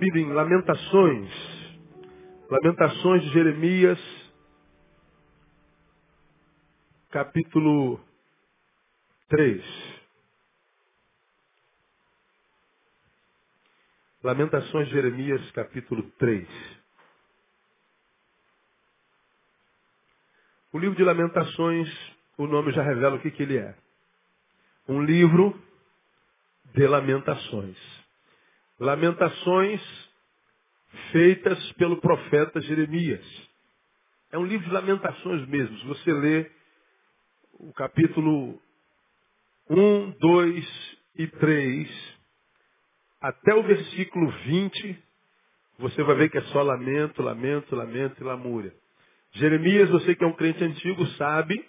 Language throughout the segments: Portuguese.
Bíblia em Lamentações. Lamentações de Jeremias, capítulo 3. Lamentações de Jeremias, capítulo 3. O livro de Lamentações, o nome já revela o que, que ele é. Um livro de lamentações. Lamentações feitas pelo profeta Jeremias. É um livro de lamentações mesmo. Se você lê o capítulo 1, 2 e 3, até o versículo 20, você vai ver que é só lamento, lamento, lamento e lamúria. Jeremias, você que é um crente antigo, sabe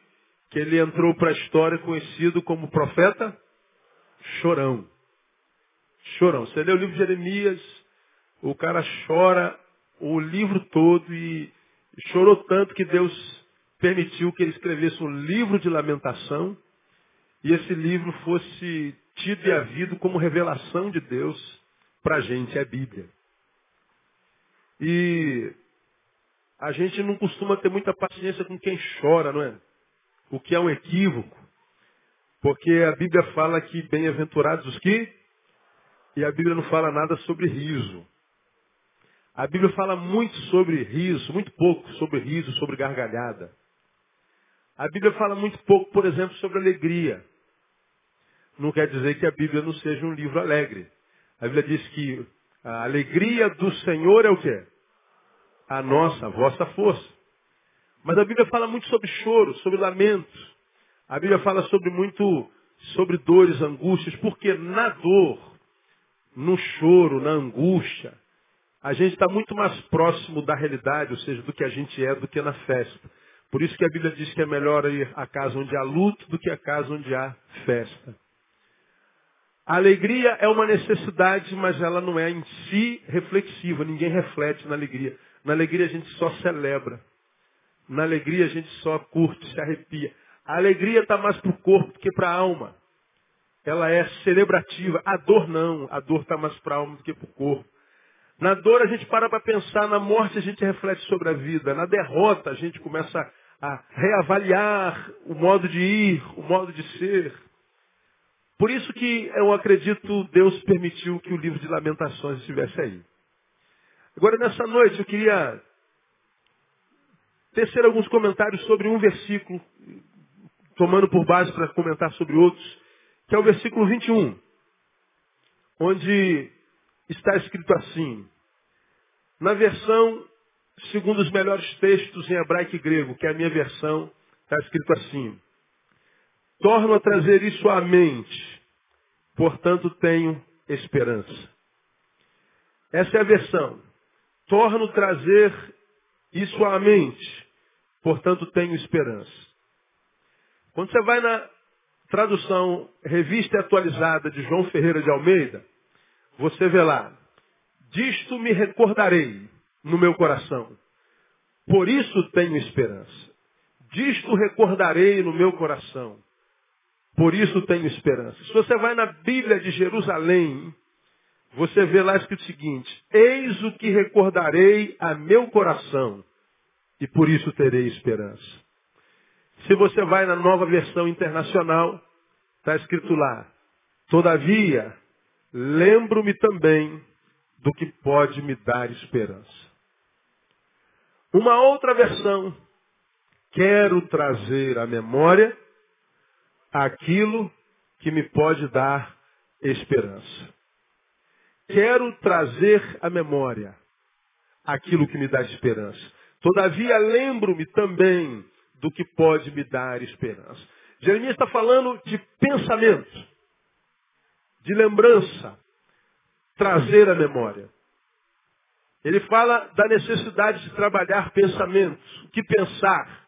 que ele entrou para a história conhecido como profeta chorão. Chorão. Você lê o livro de Jeremias, o cara chora o livro todo e chorou tanto que Deus permitiu que ele escrevesse um livro de lamentação e esse livro fosse tido e havido como revelação de Deus para a gente, é a Bíblia. E a gente não costuma ter muita paciência com quem chora, não é? O que é um equívoco. Porque a Bíblia fala que bem-aventurados os que, e a Bíblia não fala nada sobre riso. A Bíblia fala muito sobre riso, muito pouco sobre riso, sobre gargalhada. A Bíblia fala muito pouco, por exemplo, sobre alegria. Não quer dizer que a Bíblia não seja um livro alegre. A Bíblia diz que a alegria do Senhor é o quê? A nossa, a vossa força. Mas a Bíblia fala muito sobre choro, sobre lamento. A Bíblia fala sobre muito sobre dores, angústias, porque na dor, no choro, na angústia, a gente está muito mais próximo da realidade, ou seja, do que a gente é, do que na festa. Por isso que a Bíblia diz que é melhor ir à casa onde há luto do que à casa onde há festa. A alegria é uma necessidade, mas ela não é em si reflexiva. Ninguém reflete na alegria. Na alegria a gente só celebra. Na alegria a gente só curte, se arrepia. A alegria está mais para o corpo do que para a alma. Ela é celebrativa. A dor não. A dor está mais para a alma do que para o corpo. Na dor a gente para para pensar, na morte a gente reflete sobre a vida, na derrota a gente começa a reavaliar o modo de ir, o modo de ser. Por isso que eu acredito Deus permitiu que o livro de lamentações estivesse aí. Agora nessa noite eu queria tecer alguns comentários sobre um versículo, tomando por base para comentar sobre outros, que é o versículo 21, onde está escrito assim, na versão, segundo os melhores textos em hebraico e grego, que é a minha versão, está escrito assim, torno a trazer isso à mente, portanto tenho esperança. Essa é a versão. Torno a trazer isso à mente, portanto tenho esperança. Quando você vai na tradução revista atualizada de João Ferreira de Almeida, você vê lá, disto me recordarei no meu coração. Por isso tenho esperança. Disto recordarei no meu coração. por isso tenho esperança. Se você vai na Bíblia de Jerusalém, você vê lá escrito o seguinte: Eis o que recordarei a meu coração, e por isso terei esperança. Se você vai na nova versão internacional, está escrito lá: Todavia, lembro-me também do que pode me dar esperança. Uma outra versão, quero trazer à memória aquilo que me pode dar esperança. Quero trazer à memória aquilo que me dá esperança. Todavia, lembro-me também do que pode me dar esperança. Jeremias está falando de pensamento, de lembrança, trazer à memória. Ele fala da necessidade de trabalhar pensamentos, o que pensar,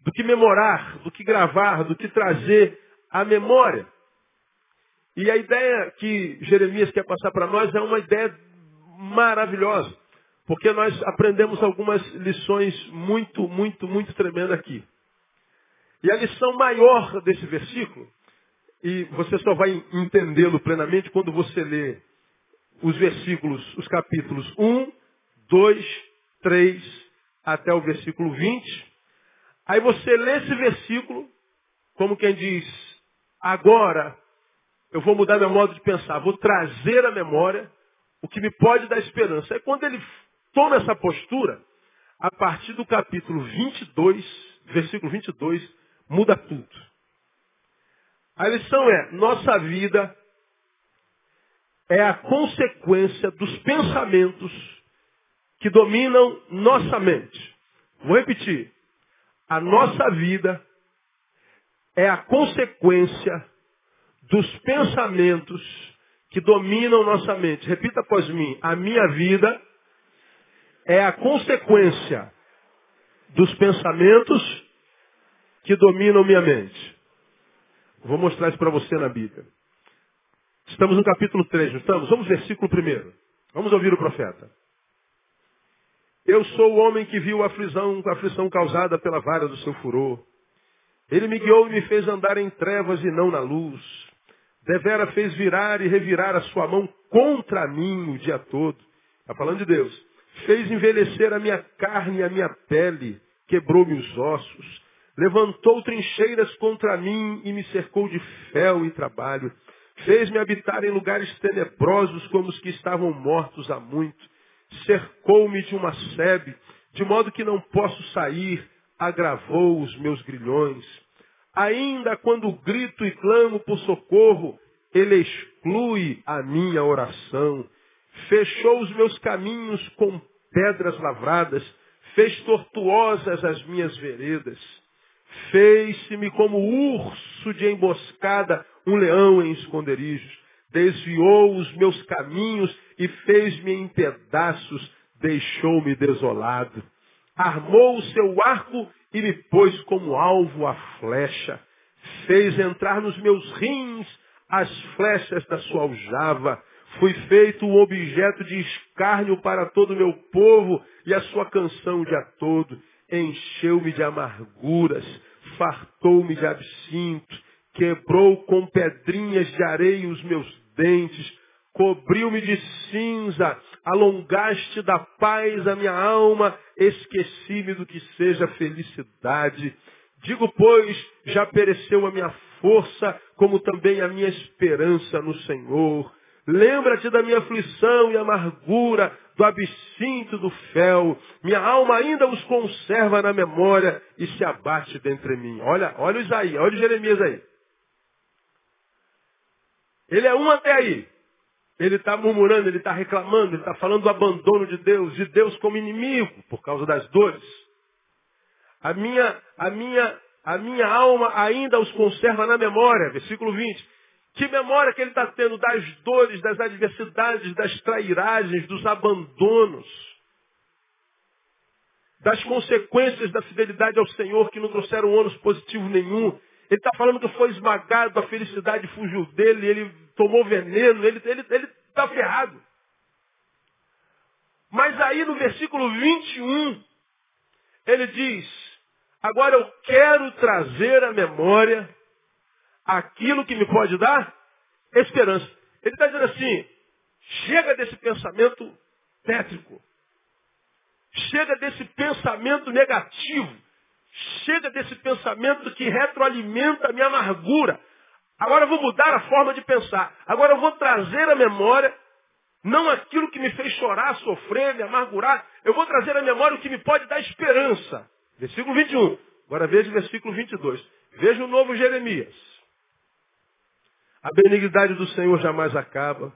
do que memorar, do que gravar, do que trazer à memória. E a ideia que Jeremias quer passar para nós é uma ideia maravilhosa, porque nós aprendemos algumas lições muito, muito, muito tremendas aqui. E a lição maior desse versículo, e você só vai entendê-lo plenamente quando você lê os versículos, os capítulos 1, 2, 3 até o versículo 20. Aí você lê esse versículo, como quem diz, agora eu vou mudar meu modo de pensar, vou trazer à memória o que me pode dar esperança. É quando ele toma essa postura, a partir do capítulo 22, versículo 22, muda tudo. A lição é, nossa vida é a consequência dos pensamentos que dominam nossa mente. Vou repetir. A nossa vida é a consequência dos pensamentos que dominam nossa mente. Repita após mim. A minha vida é a consequência dos pensamentos que dominam minha mente. Vou mostrar isso para você na Bíblia. Estamos no capítulo 3, não estamos? Vamos versículo primeiro. Vamos ouvir o profeta. Eu sou o homem que viu a aflição, a aflição causada pela vara do seu furor. Ele me guiou e me fez andar em trevas e não na luz. Devera fez virar e revirar a sua mão contra mim o dia todo. Está falando de Deus. Fez envelhecer a minha carne e a minha pele. Quebrou-me os ossos. Levantou trincheiras contra mim e me cercou de fel e trabalho. Fez-me habitar em lugares tenebrosos como os que estavam mortos há muito. Cercou-me de uma sebe, de modo que não posso sair. Agravou os meus grilhões. Ainda quando grito e clamo por socorro, ele exclui a minha oração. Fechou os meus caminhos com pedras lavradas, fez tortuosas as minhas veredas. Fez-se-me como urso de emboscada, um leão em esconderijos. Desviou os meus caminhos e fez-me em pedaços, deixou-me desolado. Armou o seu arco e me pôs como alvo a flecha. Fez entrar nos meus rins as flechas da sua aljava. Fui feito um objeto de escárnio para todo o meu povo e a sua canção o dia todo. Encheu-me de amarguras, fartou-me de absinto, quebrou com pedrinhas de areia os meus dentes, cobriu-me de cinza, alongaste da paz a minha alma, esqueci-me do que seja felicidade. Digo, pois, já pereceu a minha força, como também a minha esperança no Senhor. Lembra-te da minha aflição e amargura, do absinto do fel. Minha alma ainda os conserva na memória e se abate dentre mim. Olha, olha o Isaías, olha o Jeremias aí. Ele é um até aí. Ele está murmurando, ele está reclamando, ele está falando do abandono de Deus, de Deus como inimigo, por causa das dores. A minha, a minha, a minha alma ainda os conserva na memória. Versículo 20. Que memória que ele está tendo das dores, das adversidades, das trairagens, dos abandonos, das consequências da fidelidade ao Senhor que não trouxeram ônus positivo nenhum. Ele está falando que foi esmagado, a felicidade fugiu dele, ele tomou veneno, ele está ele, ele tá ferrado. Mas aí no versículo 21, ele diz, agora eu quero trazer à memória aquilo que me pode dar esperança. Ele está dizendo assim, chega desse pensamento tétrico. Chega desse pensamento negativo. Chega desse pensamento que retroalimenta a minha amargura. Agora eu vou mudar a forma de pensar. Agora eu vou trazer à memória não aquilo que me fez chorar, sofrer, me amargurar. Eu vou trazer à memória o que me pode dar esperança. Versículo 21. Agora veja o versículo 22. Veja o novo Jeremias. A benignidade do Senhor jamais acaba.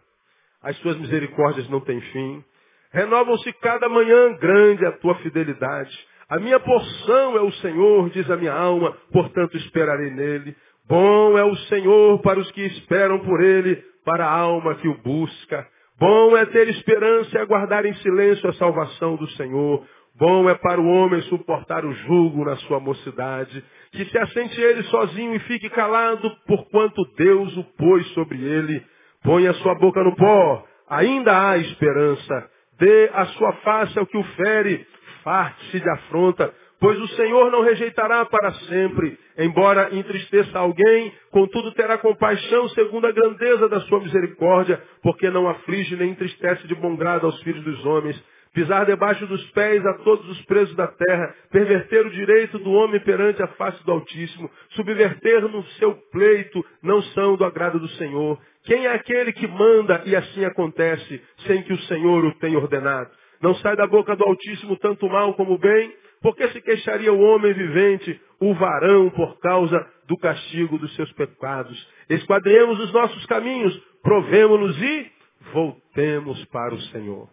As suas misericórdias não têm fim. Renovam-se cada manhã grande a tua fidelidade. A minha porção é o Senhor, diz a minha alma, portanto esperarei nele. Bom é o Senhor para os que esperam por ele, para a alma que o busca. Bom é ter esperança e aguardar em silêncio a salvação do Senhor. Bom é para o homem suportar o jugo na sua mocidade, que se assente ele sozinho e fique calado, porquanto Deus o pôs sobre ele. Põe a sua boca no pó, ainda há esperança. Dê a sua face ao que o fere, farte-se de afronta, pois o Senhor não rejeitará para sempre. Embora entristeça alguém, contudo terá compaixão segundo a grandeza da sua misericórdia, porque não aflige nem entristece de bom grado aos filhos dos homens. Pisar debaixo dos pés a todos os presos da terra, perverter o direito do homem perante a face do Altíssimo, subverter no seu pleito, não são do agrado do Senhor. Quem é aquele que manda e assim acontece, sem que o Senhor o tenha ordenado? Não sai da boca do Altíssimo tanto mal como bem, por que se queixaria o homem vivente, o varão, por causa do castigo dos seus pecados? Esquadremos os nossos caminhos, provemos-nos e voltemos para o Senhor.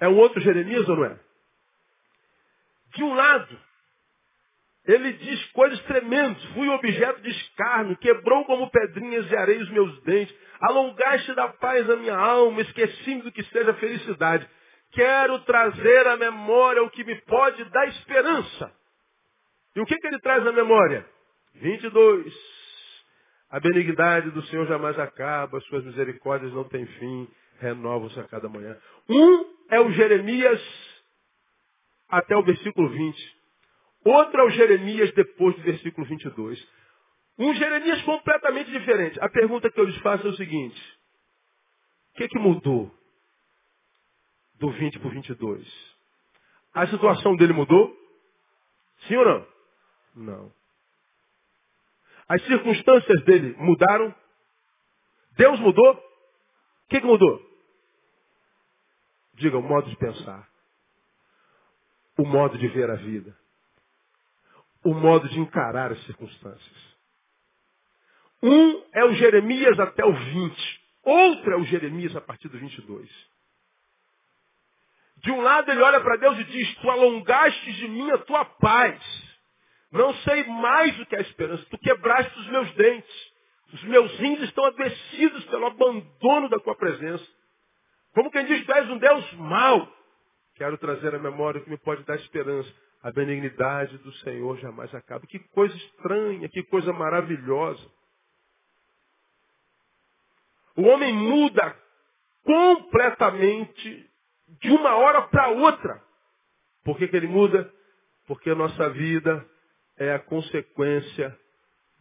É um outro Jeremias ou não é? De um lado, ele diz coisas tremendas. Fui objeto de escárnio, quebrou como pedrinhas de areia os meus dentes. Alongaste da paz a minha alma, esqueci-me do que seja felicidade. Quero trazer à memória o que me pode dar esperança. E o que, que ele traz à memória? 22. A benignidade do Senhor jamais acaba, suas misericórdias não têm fim, renovam-se a cada manhã. Um é o Jeremias até o versículo 20. Outro é o Jeremias depois do versículo 22. Um Jeremias completamente diferente. A pergunta que eu lhes faço é o seguinte. O que, que mudou? do 20 para o 22. A situação dele mudou? Sim ou não? Não. As circunstâncias dele mudaram? Deus mudou? O que, que mudou? Diga, o modo de pensar. O modo de ver a vida. O modo de encarar as circunstâncias. Um é o Jeremias até o 20. Outro é o Jeremias a partir do 22. De um lado ele olha para Deus e diz, tu alongaste de mim a tua paz. Não sei mais o que é esperança. Tu quebraste os meus dentes. Os meus rins estão adoecidos pelo abandono da tua presença. Como quem diz, tu és um Deus mau. Quero trazer à memória o que me pode dar esperança. A benignidade do Senhor jamais acaba. Que coisa estranha, que coisa maravilhosa. O homem muda completamente de uma hora para outra. Por que, que ele muda? Porque a nossa vida é a consequência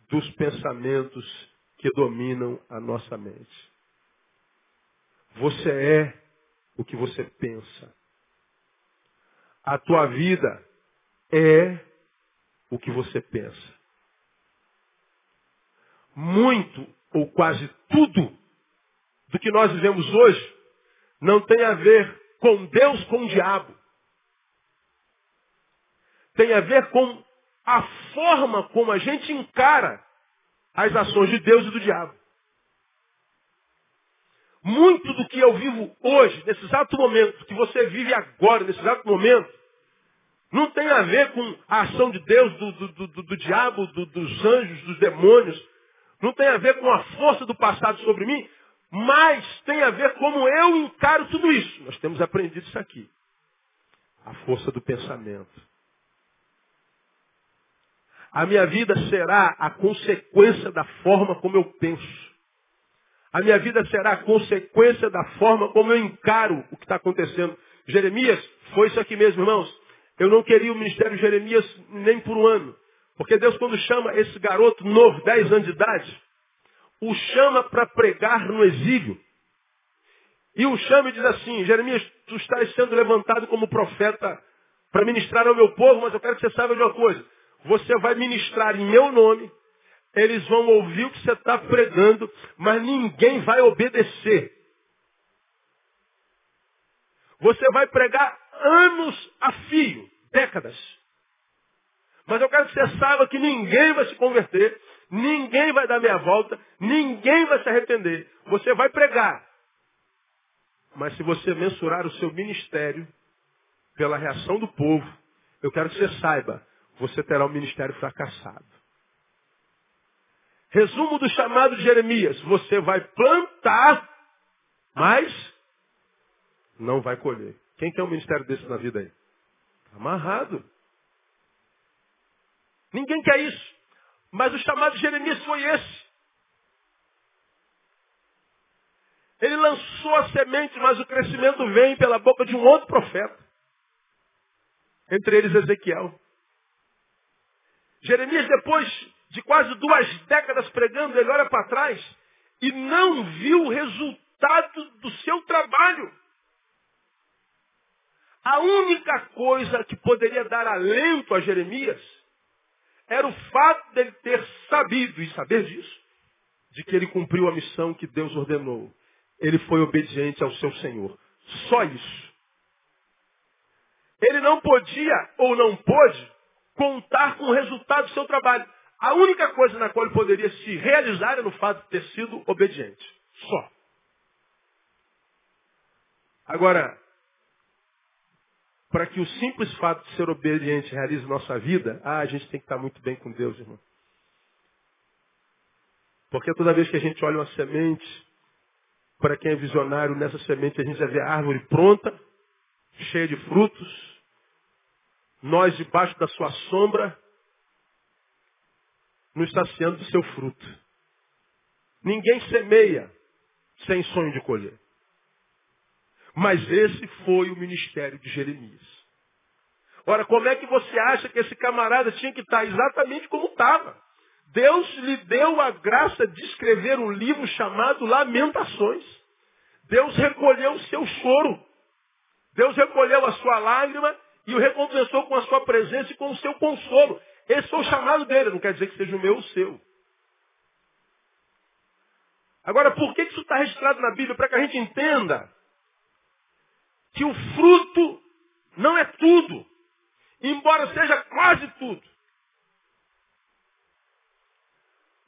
dos pensamentos que dominam a nossa mente. Você é o que você pensa. A tua vida é o que você pensa. Muito ou quase tudo do que nós vivemos hoje não tem a ver com Deus, com o diabo. Tem a ver com a forma como a gente encara as ações de Deus e do diabo. Muito do que eu vivo hoje, nesse exato momento, que você vive agora, nesse exato momento, não tem a ver com a ação de Deus, do, do, do, do diabo, dos anjos, dos demônios. Não tem a ver com a força do passado sobre mim, mas tem a ver como eu encaro tudo isso. Nós temos aprendido isso aqui. A força do pensamento. A minha vida será a consequência da forma como eu penso. A minha vida será consequência da forma como eu encaro o que está acontecendo. Jeremias, foi isso aqui mesmo, irmãos. Eu não queria o ministério de Jeremias nem por um ano. Porque Deus, quando chama esse garoto novo, 10 anos de idade, o chama para pregar no exílio. E o chama e diz assim, Jeremias, tu estás sendo levantado como profeta para ministrar ao meu povo, mas eu quero que você saiba de uma coisa. Você vai ministrar em meu nome, eles vão ouvir o que você está pregando, mas ninguém vai obedecer. Você vai pregar anos a fio, décadas. Mas eu quero que você saiba que ninguém vai se converter, ninguém vai dar meia volta, ninguém vai se arrepender. Você vai pregar. Mas se você mensurar o seu ministério pela reação do povo, eu quero que você saiba, você terá um ministério fracassado. Resumo do chamado de Jeremias: você vai plantar, mas não vai colher. Quem quer um ministério desse na vida aí? Amarrado. Ninguém quer isso. Mas o chamado de Jeremias foi esse. Ele lançou a semente, mas o crescimento vem pela boca de um outro profeta. Entre eles Ezequiel. Jeremias, depois de quase duas décadas pregando, ele olha para trás e não viu o resultado do seu trabalho. A única coisa que poderia dar alento a Jeremias era o fato dele ter sabido, e saber disso, de que ele cumpriu a missão que Deus ordenou. Ele foi obediente ao seu Senhor. Só isso. Ele não podia ou não pôde contar com o resultado do seu trabalho. A única coisa na qual ele poderia se realizar era no fato de ter sido obediente. Só. Agora, para que o simples fato de ser obediente realize nossa vida, ah, a gente tem que estar muito bem com Deus, irmão. Porque toda vez que a gente olha uma semente, para quem é visionário, nessa semente a gente já vê a árvore pronta, cheia de frutos, nós debaixo da sua sombra, nos saciando do seu fruto. Ninguém semeia sem sonho de colher. Mas esse foi o ministério de Jeremias. Ora, como é que você acha que esse camarada tinha que estar exatamente como estava? Deus lhe deu a graça de escrever um livro chamado Lamentações. Deus recolheu o seu choro. Deus recolheu a sua lágrima e o recompensou com a sua presença e com o seu consolo. Esse foi o chamado dele, não quer dizer que seja o meu ou o seu. Agora, por que isso está registrado na Bíblia? Para que a gente entenda que o fruto não é tudo, embora seja quase tudo.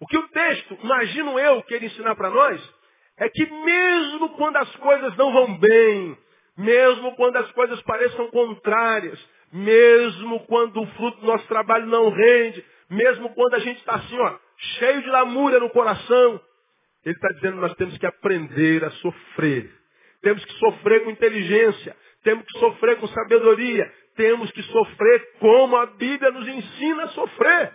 O que o texto, imagino eu, quer ensinar para nós, é que mesmo quando as coisas não vão bem, mesmo quando as coisas pareçam contrárias, mesmo quando o fruto do nosso trabalho não rende, mesmo quando a gente está assim, ó, cheio de lamúria no coração, ele está dizendo que nós temos que aprender a sofrer. Temos que sofrer com inteligência. Temos que sofrer com sabedoria. Temos que sofrer como a Bíblia nos ensina a sofrer.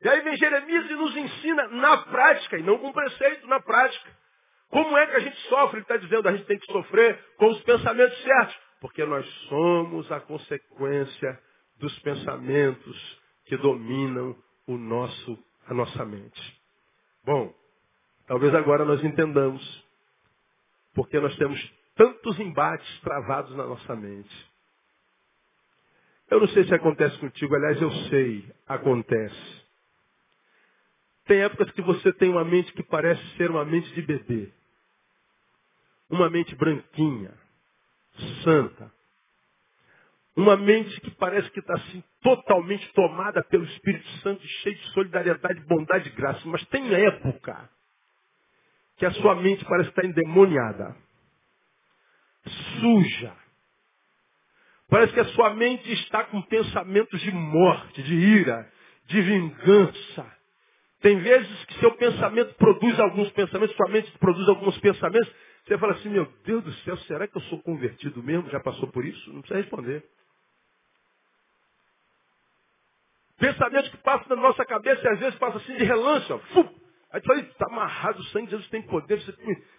E aí vem Jeremias e nos ensina na prática, e não com preceito, na prática. Como é que a gente sofre? Ele está dizendo, a gente tem que sofrer com os pensamentos certos. Porque nós somos a consequência dos pensamentos que dominam o nosso, a nossa mente. Bom, Talvez agora nós entendamos porque nós temos tantos embates travados na nossa mente. Eu não sei se acontece contigo, aliás, eu sei, acontece. Tem épocas que você tem uma mente que parece ser uma mente de bebê. Uma mente branquinha, santa. Uma mente que parece que está assim totalmente tomada pelo Espírito Santo, cheia de solidariedade, bondade e graça. Mas tem época que a sua mente parece estar endemoniada, suja. Parece que a sua mente está com pensamentos de morte, de ira, de vingança. Tem vezes que seu pensamento produz alguns pensamentos, sua mente produz alguns pensamentos. Você fala assim, meu Deus do céu, será que eu sou convertido mesmo? Já passou por isso? Não precisa responder. Pensamentos que passam na nossa cabeça e às vezes passam assim de relance, ó. Aí tu fala, está amarrado, o sangue de Jesus tem poder. Você,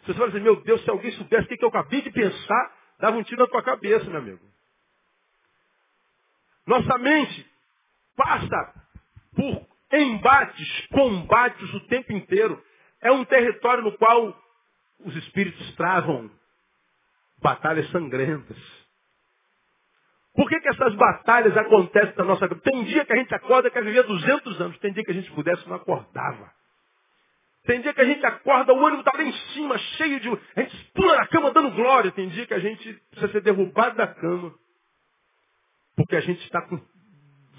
você fala assim, meu Deus, se alguém soubesse o que eu acabei de pensar, dava um tiro na tua cabeça, meu amigo. Nossa mente passa por embates, combates o tempo inteiro. É um território no qual os espíritos travam batalhas sangrentas. Por que, que essas batalhas acontecem na nossa vida? Tem dia que a gente acorda e quer viver 200 anos. Tem dia que a gente pudesse não acordava. Tem dia que a gente acorda, o ânimo está lá em cima, cheio de. A gente pula na cama dando glória. Tem dia que a gente precisa ser derrubado da cama. Porque a gente está com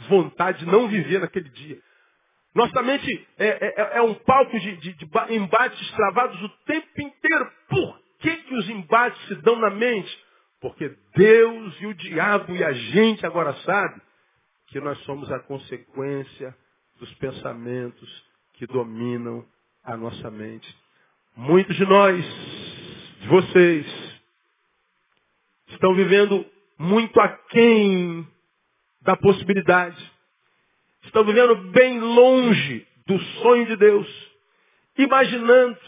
vontade de não viver naquele dia. Nossa mente é, é, é um palco de, de, de, embates travados o tempo inteiro. Por que, que os embates se dão na mente? Porque Deus e o diabo e a gente agora sabe que nós somos a consequência dos pensamentos que dominam a nossa mente. Muitos de nós, de vocês, estão vivendo muito aquém da possibilidade. Estão vivendo bem longe do sonho de Deus. Imaginando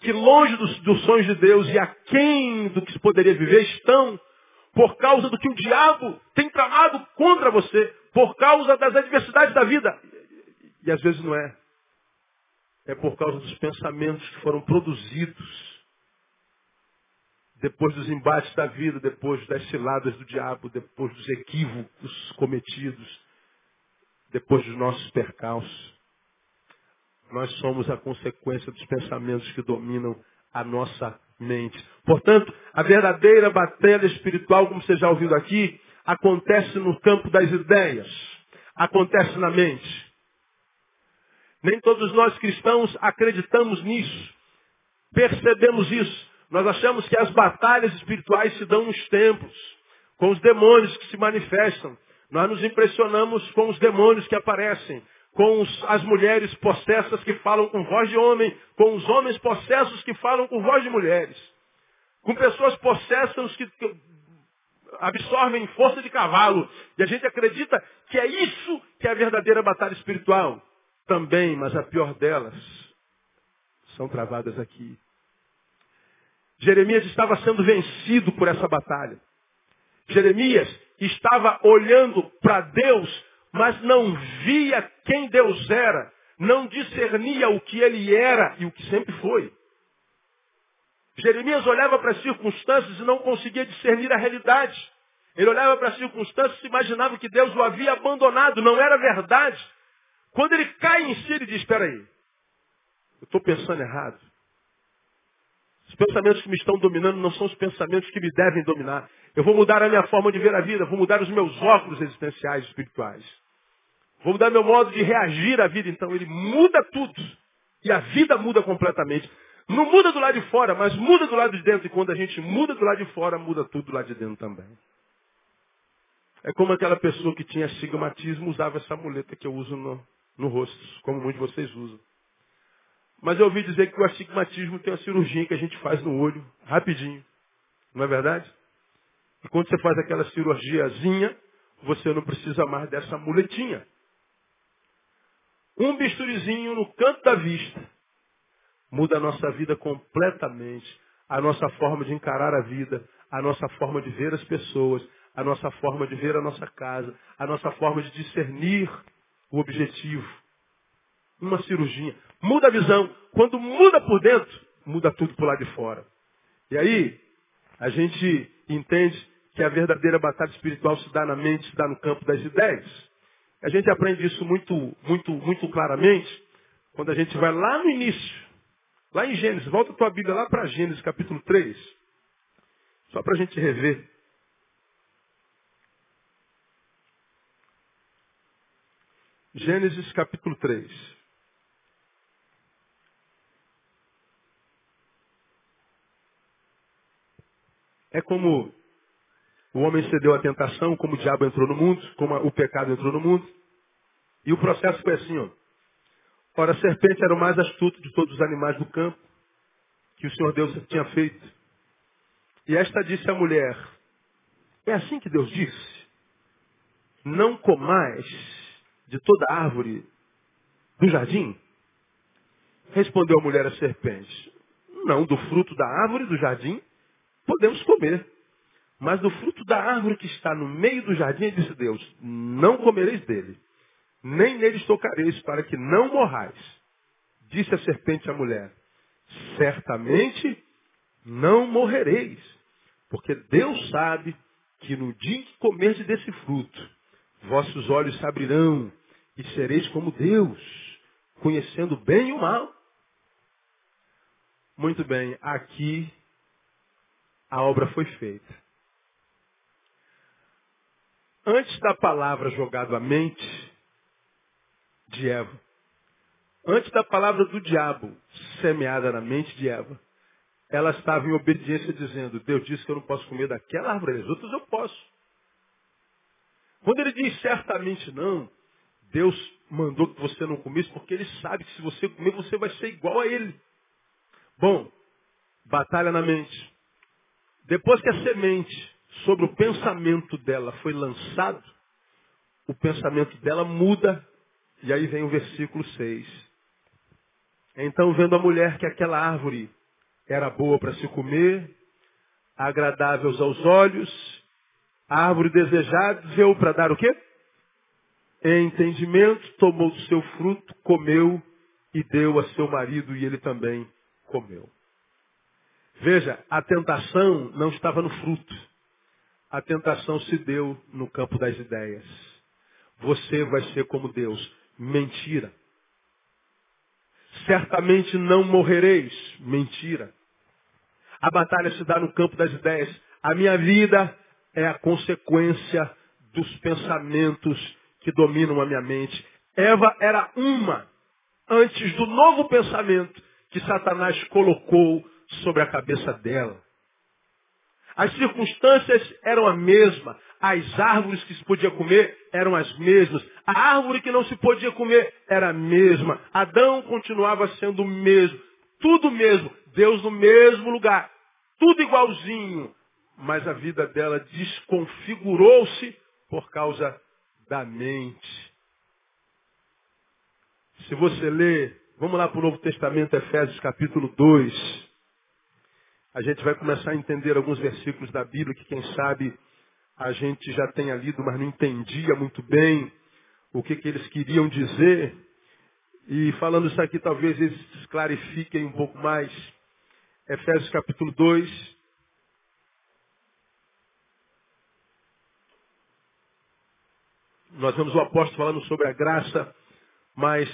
que longe dos, dos sonhos de Deus e aquém do que se poderia viver estão por causa do que o diabo tem tramado contra você, por causa das adversidades da vida. E às vezes não é. É por causa dos pensamentos que foram produzidos depois dos embates da vida, depois das ciladas do diabo, depois dos equívocos cometidos, depois dos nossos percalços. Nós somos a consequência dos pensamentos que dominam a nossa mente. Portanto, a verdadeira batalha espiritual, como você já ouviu aqui, acontece no campo das ideias, acontece na mente. Nem todos nós cristãos acreditamos nisso, percebemos isso. Nós achamos que as batalhas espirituais se dão nos templos, com os demônios que se manifestam. Nós nos impressionamos com os demônios que aparecem com os, as mulheres possessas que falam com voz de homem, com os homens possessos que falam com voz de mulheres, com pessoas possessas que, que absorvem força de cavalo. E a gente acredita que é isso que é a verdadeira batalha espiritual. Também, mas a pior delas são travadas aqui. Jeremias estava sendo vencido por essa batalha. Jeremias estava olhando para Deus mas não via quem Deus era, não discernia o que ele era e o que sempre foi. Jeremias olhava para as circunstâncias e não conseguia discernir a realidade. Ele olhava para as circunstâncias e imaginava que Deus o havia abandonado, não era verdade. Quando ele cai em si, ele diz, espera aí, eu estou pensando errado. Os pensamentos que me estão dominando não são os pensamentos que me devem dominar. Eu vou mudar a minha forma de ver a vida, vou mudar os meus óculos existenciais espirituais. Vou mudar meu modo de reagir à vida. Então ele muda tudo. E a vida muda completamente. Não muda do lado de fora, mas muda do lado de dentro. E quando a gente muda do lado de fora, muda tudo do lado de dentro também. É como aquela pessoa que tinha astigmatismo usava essa muleta que eu uso no, no rosto, como muitos de vocês usam. Mas eu ouvi dizer que o astigmatismo tem uma cirurgia que a gente faz no olho, rapidinho. Não é verdade? E quando você faz aquela cirurgiazinha, você não precisa mais dessa muletinha. Um bisturizinho no canto da vista muda a nossa vida completamente, a nossa forma de encarar a vida, a nossa forma de ver as pessoas, a nossa forma de ver a nossa casa, a nossa forma de discernir o objetivo. Uma cirurgia. Muda a visão. Quando muda por dentro, muda tudo por lá de fora. E aí, a gente entende que a verdadeira batalha espiritual se dá na mente, se dá no campo das ideias. A gente aprende isso muito, muito, muito claramente quando a gente vai lá no início, lá em Gênesis. Volta a tua Bíblia lá para Gênesis capítulo 3. Só para a gente rever. Gênesis capítulo 3. É como o homem cedeu à tentação, como o diabo entrou no mundo, como o pecado entrou no mundo. E o processo foi assim, ó. Ora, a serpente era o mais astuto de todos os animais do campo que o Senhor Deus tinha feito. E esta disse à mulher, é assim que Deus disse, não comais de toda árvore do jardim? Respondeu a mulher à serpente, não, do fruto da árvore do jardim podemos comer. Mas do fruto da árvore que está no meio do jardim, disse Deus, não comereis dele, nem neles tocareis, para que não morrais. Disse a serpente à mulher, certamente não morrereis, porque Deus sabe que no dia em que comerdes desse fruto, vossos olhos se abrirão e sereis como Deus, conhecendo bem e o mal. Muito bem, aqui a obra foi feita. Antes da palavra jogada à mente de Eva, antes da palavra do diabo semeada na mente de Eva, ela estava em obediência dizendo, Deus disse que eu não posso comer daquela árvore, as outras eu posso. Quando ele diz certamente não, Deus mandou que você não comesse porque ele sabe que se você comer, você vai ser igual a ele. Bom, batalha na mente. Depois que a semente sobre o pensamento dela foi lançado, o pensamento dela muda, e aí vem o versículo 6. Então, vendo a mulher que aquela árvore era boa para se comer, agradável aos olhos, árvore desejada, veio para dar o quê? Entendimento, tomou do seu fruto, comeu e deu a seu marido e ele também comeu. Veja, a tentação não estava no fruto. A tentação se deu no campo das ideias. Você vai ser como Deus. Mentira. Certamente não morrereis. Mentira. A batalha se dá no campo das ideias. A minha vida é a consequência dos pensamentos que dominam a minha mente. Eva era uma antes do novo pensamento que Satanás colocou sobre a cabeça dela. As circunstâncias eram a mesma. As árvores que se podia comer eram as mesmas. A árvore que não se podia comer era a mesma. Adão continuava sendo o mesmo. Tudo mesmo. Deus no mesmo lugar. Tudo igualzinho. Mas a vida dela desconfigurou-se por causa da mente. Se você ler, vamos lá para o Novo Testamento, Efésios capítulo 2 a gente vai começar a entender alguns versículos da Bíblia que, quem sabe, a gente já tenha lido, mas não entendia muito bem o que, que eles queriam dizer. E falando isso aqui, talvez eles clarifiquem um pouco mais. Efésios capítulo 2. Nós vemos o apóstolo falando sobre a graça, mas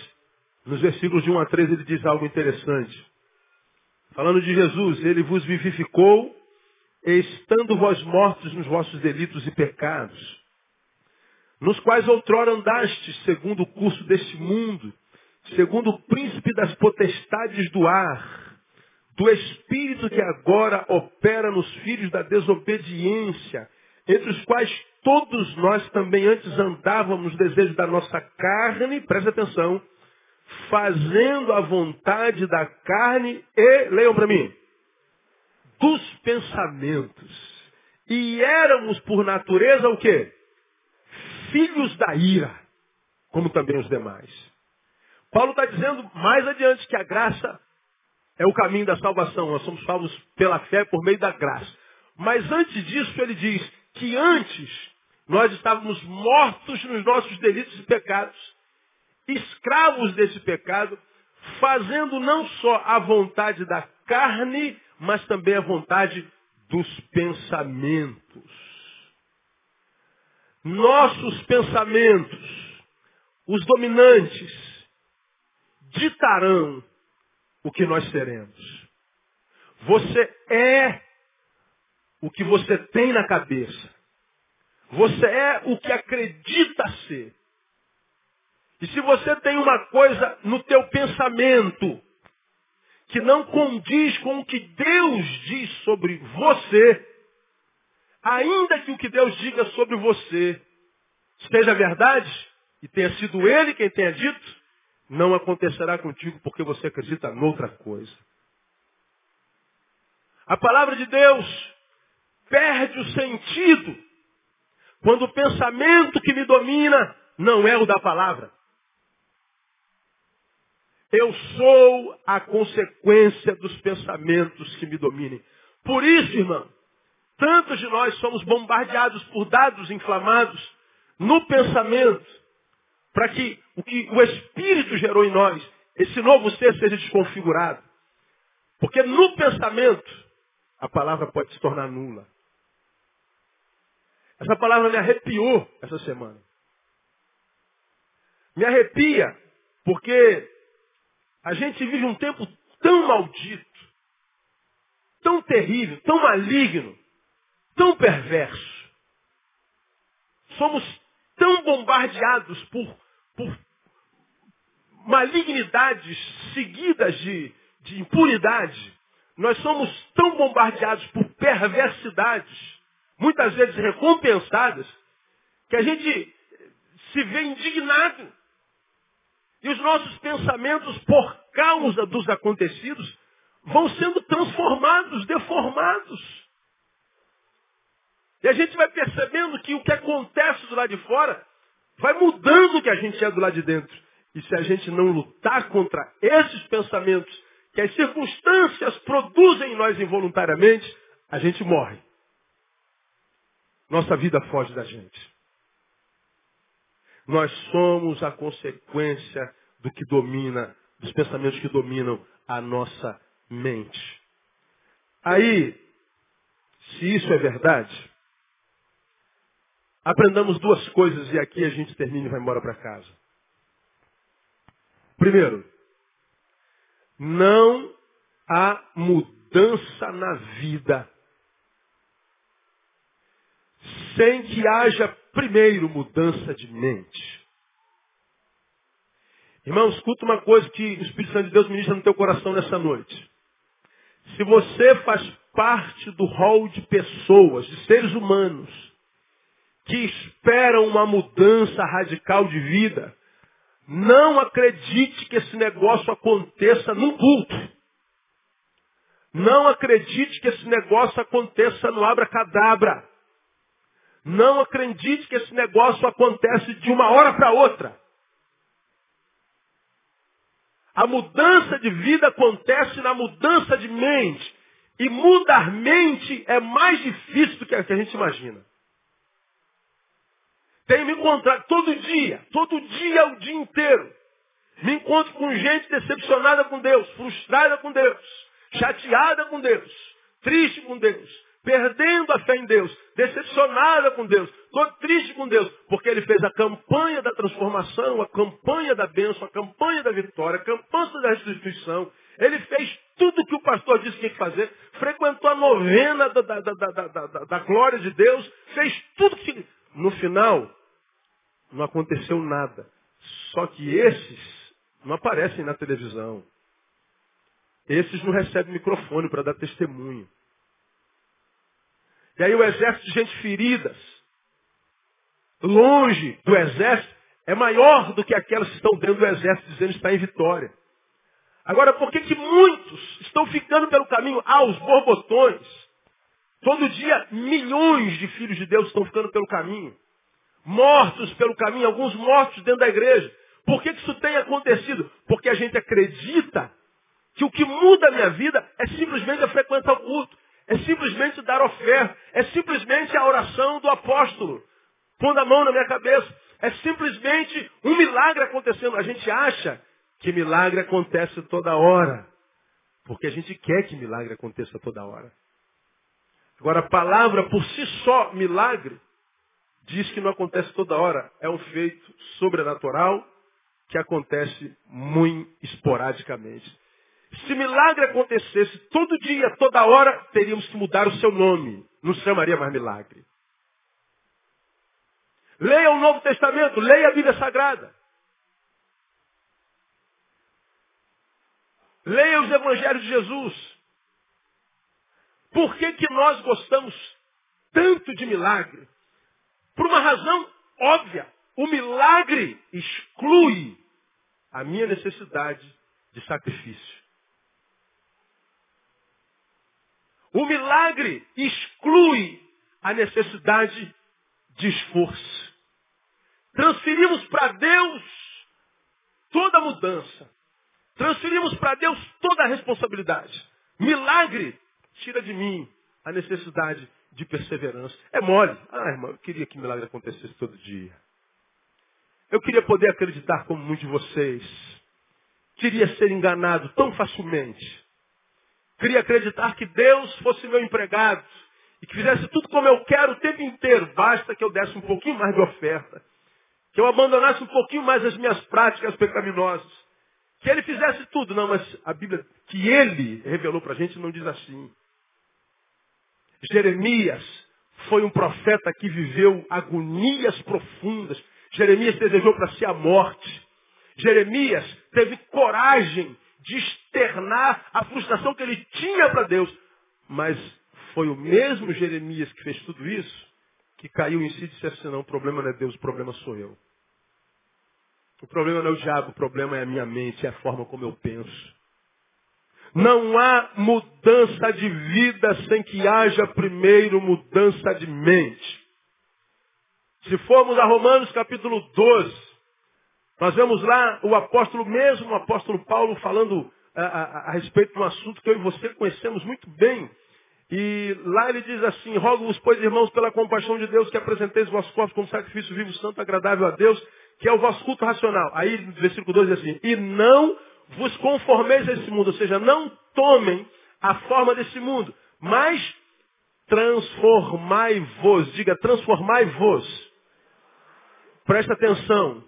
nos versículos de 1 a 3 ele diz algo interessante. Falando de Jesus, ele vos vivificou, estando vós mortos nos vossos delitos e pecados, nos quais outrora andastes segundo o curso deste mundo, segundo o príncipe das potestades do ar, do espírito que agora opera nos filhos da desobediência, entre os quais todos nós também antes andávamos no desejo da nossa carne, presta atenção, fazendo a vontade da carne e, leiam para mim, dos pensamentos. E éramos por natureza o quê? Filhos da ira, como também os demais. Paulo está dizendo mais adiante que a graça é o caminho da salvação. Nós somos salvos pela fé por meio da graça. Mas antes disso, ele diz que antes nós estávamos mortos nos nossos delitos e pecados escravos desse pecado, fazendo não só a vontade da carne, mas também a vontade dos pensamentos. Nossos pensamentos, os dominantes, ditarão o que nós seremos. Você é o que você tem na cabeça. Você é o que acredita ser. E se você tem uma coisa no teu pensamento que não condiz com o que Deus diz sobre você, ainda que o que Deus diga sobre você seja verdade, e tenha sido Ele quem tenha dito, não acontecerá contigo porque você acredita noutra coisa. A palavra de Deus perde o sentido quando o pensamento que me domina não é o da palavra. Eu sou a consequência dos pensamentos que me dominem. Por isso, irmão, Tantos de nós somos bombardeados por dados inflamados no pensamento, para que o que o Espírito gerou em nós, esse novo ser seja desconfigurado. Porque no pensamento, a palavra pode se tornar nula. Essa palavra me arrepiou essa semana. Me arrepia porque a gente vive um tempo tão maldito, tão terrível, tão maligno, tão perverso. Somos tão bombardeados por, por malignidades seguidas de, de impunidade. Nós somos tão bombardeados por perversidades, muitas vezes recompensadas, que a gente se vê indignado. E os nossos pensamentos, por causa dos acontecidos, vão sendo transformados, deformados. E a gente vai percebendo que o que acontece do lado de fora vai mudando o que a gente é do lado de dentro. E se a gente não lutar contra esses pensamentos que as circunstâncias produzem em nós involuntariamente, a gente morre. Nossa vida foge da gente. Nós somos a consequência do que domina, dos pensamentos que dominam a nossa mente. Aí, se isso é verdade, aprendamos duas coisas e aqui a gente termina e vai embora para casa. Primeiro, não há mudança na vida sem que haja primeiro mudança de mente. Irmão, escuta uma coisa que o Espírito Santo de Deus ministra no teu coração nessa noite. Se você faz parte do rol de pessoas, de seres humanos, que esperam uma mudança radical de vida, não acredite que esse negócio aconteça num culto. Não acredite que esse negócio aconteça no abra-cadabra. Não acredite que esse negócio acontece de uma hora para outra. A mudança de vida acontece na mudança de mente. E mudar mente é mais difícil do que a gente imagina. Tenho me encontrado todo dia, todo dia, o dia inteiro. Me encontro com gente decepcionada com Deus, frustrada com Deus, chateada com Deus, triste com Deus, perdendo a fé em Deus, decepcionada com Deus, triste com Deus, porque ele fez a campanha da transformação, a campanha da bênção, a campanha da vitória, a campanha da restituição. Ele fez tudo o que o pastor disse que tinha que fazer, frequentou a novena da, da, da, da, glória de Deus, fez tudo que. No final, não aconteceu nada. Só que esses não aparecem na televisão. Esses não recebem microfone para dar testemunho. E aí o exército de gente feridas, longe do exército, é maior do que aquelas que estão dentro do exército dizendo que está em vitória. Agora, por que, que muitos estão ficando pelo caminho aos borbotões? Todo dia, milhões de filhos de Deus estão ficando pelo caminho mortos pelo caminho, alguns mortos dentro da igreja. Por que, que isso tem acontecido? Porque a gente acredita que o que muda a minha vida é simplesmente frequentar o culto, é simplesmente dar oferta, é simplesmente a oração do apóstolo, pondo a mão na minha cabeça, é simplesmente um milagre acontecendo. A gente acha que milagre acontece toda hora, porque a gente quer que milagre aconteça toda hora. Agora, a palavra por si só, milagre, diz que não acontece toda hora. É um feito sobrenatural que acontece muito esporadicamente. Se milagre acontecesse todo dia, toda hora, teríamos que mudar o seu nome. Não chamaria mais milagre. Leia o Novo Testamento, leia a Bíblia Sagrada. Leia os Evangelhos de Jesus. Por que, que nós gostamos tanto de milagre? Por uma razão óbvia. O milagre exclui a minha necessidade de sacrifício. O milagre exclui a necessidade de esforço. Transferimos para Deus toda a mudança. Transferimos para Deus toda a responsabilidade. Milagre tira de mim a necessidade de perseverança. É mole. Ah, irmão, eu queria que milagre acontecesse todo dia. Eu queria poder acreditar como muitos de vocês. Queria ser enganado tão facilmente. Queria acreditar que Deus fosse meu empregado e que fizesse tudo como eu quero o tempo inteiro. Basta que eu desse um pouquinho mais de oferta. Que eu abandonasse um pouquinho mais as minhas práticas pecaminosas. Que ele fizesse tudo. Não, mas a Bíblia que ele revelou para a gente não diz assim. Jeremias foi um profeta que viveu agonias profundas. Jeremias desejou para si a morte. Jeremias teve coragem de externar a frustração que ele tinha para Deus. Mas foi o mesmo Jeremias que fez tudo isso que caiu em si e disse assim, não, o problema não é Deus, o problema sou eu. O problema não é o diabo, o problema é a minha mente, é a forma como eu penso. Não há mudança de vida sem que haja primeiro mudança de mente. Se formos a Romanos capítulo 12, nós vemos lá o apóstolo mesmo, o apóstolo Paulo, falando a, a, a respeito de um assunto que eu e você conhecemos muito bem. E lá ele diz assim, rogo-vos, pois, irmãos, pela compaixão de Deus, que apresenteis vossos corpos como sacrifício vivo, santo, agradável a Deus, que é o vosso culto racional. Aí, no versículo 2 diz assim, e não vos conformeis a esse mundo, ou seja, não tomem a forma desse mundo, mas transformai-vos, diga transformai-vos. Presta atenção.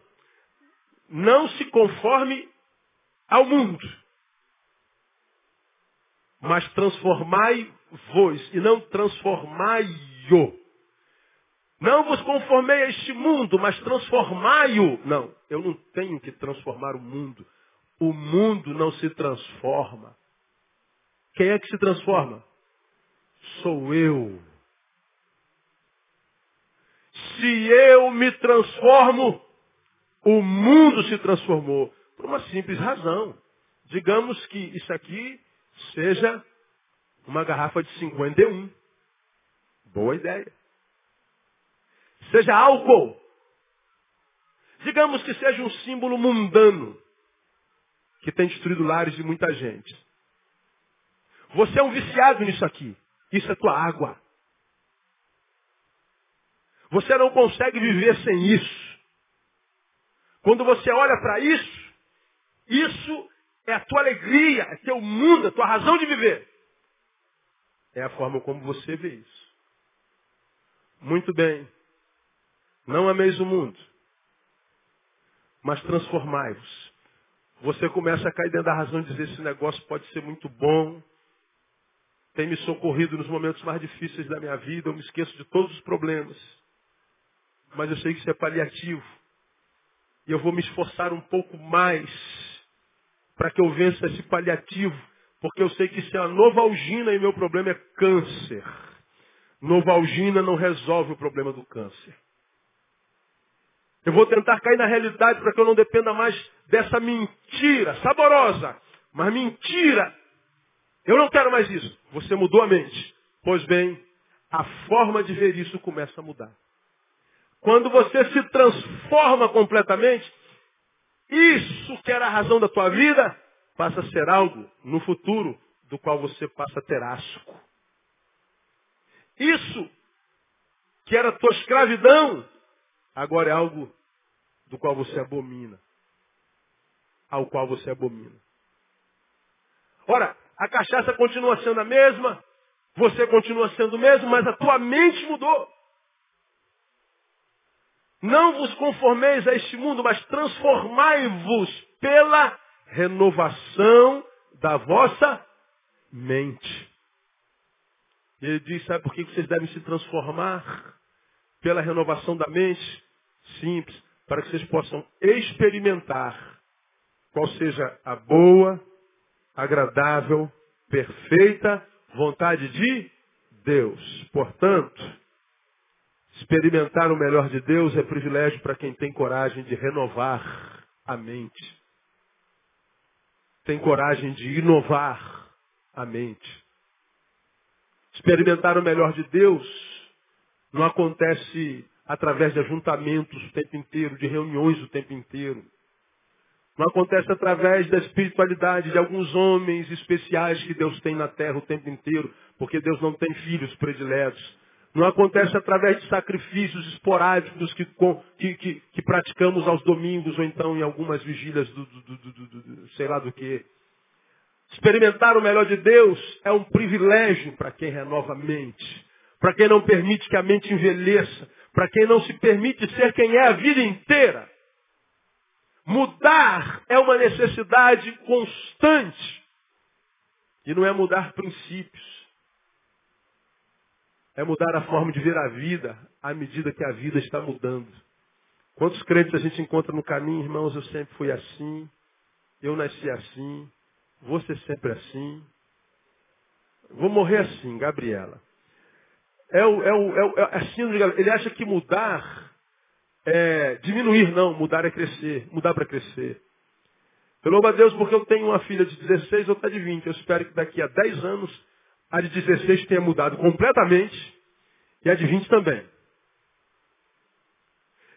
Não se conforme ao mundo, mas transformai-vos e não transformai-o. Não vos conformei a este mundo, mas transformai-o. Não, eu não tenho que transformar o mundo. O mundo não se transforma. Quem é que se transforma? Sou eu. Se eu me transformo, o mundo se transformou. Por uma simples razão. Digamos que isso aqui seja uma garrafa de 51. Boa ideia. Seja álcool. Digamos que seja um símbolo mundano que tem destruído lares de muita gente. Você é um viciado nisso aqui. Isso é tua água. Você não consegue viver sem isso. Quando você olha para isso, isso é a tua alegria, é teu mundo, é a tua razão de viver. É a forma como você vê isso. Muito bem. Não ameis o mundo, mas transformai-vos. Você começa a cair dentro da razão de dizer esse negócio pode ser muito bom, tem me socorrido nos momentos mais difíceis da minha vida, eu me esqueço de todos os problemas. Mas eu sei que isso é paliativo. E eu vou me esforçar um pouco mais para que eu vença esse paliativo, porque eu sei que isso é a novalgina e meu problema é câncer. Novalgina não resolve o problema do câncer. Eu vou tentar cair na realidade para que eu não dependa mais dessa mentira saborosa. Mas mentira, eu não quero mais isso. Você mudou a mente. Pois bem, a forma de ver isso começa a mudar. Quando você se transforma completamente, isso que era a razão da tua vida passa a ser algo no futuro do qual você passa a ter asco. Isso que era tua escravidão, agora é algo do qual você abomina. Ao qual você abomina. Ora, a cachaça continua sendo a mesma, você continua sendo o mesmo, mas a tua mente mudou. Não vos conformeis a este mundo, mas transformai-vos pela renovação da vossa mente. Ele diz, sabe por que vocês devem se transformar? Pela renovação da mente? Simples, para que vocês possam experimentar qual seja a boa, agradável, perfeita vontade de Deus. Portanto, Experimentar o melhor de Deus é privilégio para quem tem coragem de renovar a mente. Tem coragem de inovar a mente. Experimentar o melhor de Deus não acontece através de ajuntamentos o tempo inteiro, de reuniões o tempo inteiro. Não acontece através da espiritualidade de alguns homens especiais que Deus tem na terra o tempo inteiro, porque Deus não tem filhos prediletos. Não acontece através de sacrifícios esporádicos que, que, que, que praticamos aos domingos ou então em algumas vigílias do, do, do, do sei lá do que. Experimentar o melhor de Deus é um privilégio para quem renova a mente, para quem não permite que a mente envelheça, para quem não se permite ser quem é a vida inteira. Mudar é uma necessidade constante. E não é mudar princípios. É mudar a forma de ver a vida à medida que a vida está mudando. Quantos crentes a gente encontra no caminho, irmãos? Eu sempre fui assim. Eu nasci assim. Vou ser sempre assim. Vou morrer assim, Gabriela. É o, é o, é o, é ele acha que mudar é diminuir, não. Mudar é crescer. Mudar para crescer. Eu louvo a Deus porque eu tenho uma filha de 16 ou outra de 20. Eu espero que daqui a 10 anos a de 16 tenha mudado completamente e a de 20 também.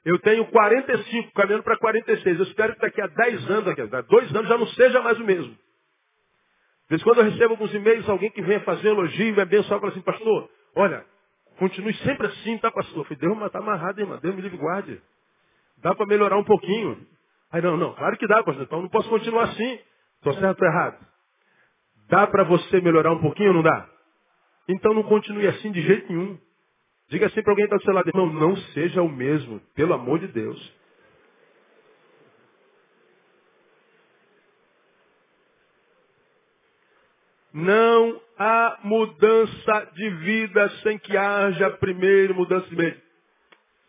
Eu tenho 45, caminhando para 46. Eu espero que daqui a 10 anos, daqui a 2 anos, já não seja mais o mesmo. De vez em quando eu recebo alguns e-mails, alguém que venha fazer elogio, me abençoar, fala assim, pastor, olha, continue sempre assim, tá, pastor? Eu falei, Deus está amarrado, irmão, Deus me livre guarde. Dá para melhorar um pouquinho. Aí, não, não, claro que dá, pastor, então não posso continuar assim. Estou certo ou errado? Dá para você melhorar um pouquinho ou não dá? Então não continue assim de jeito nenhum. Diga assim para alguém que está do seu lado, irmão, não seja o mesmo, pelo amor de Deus. Não há mudança de vida sem que haja primeiro mudança de mente.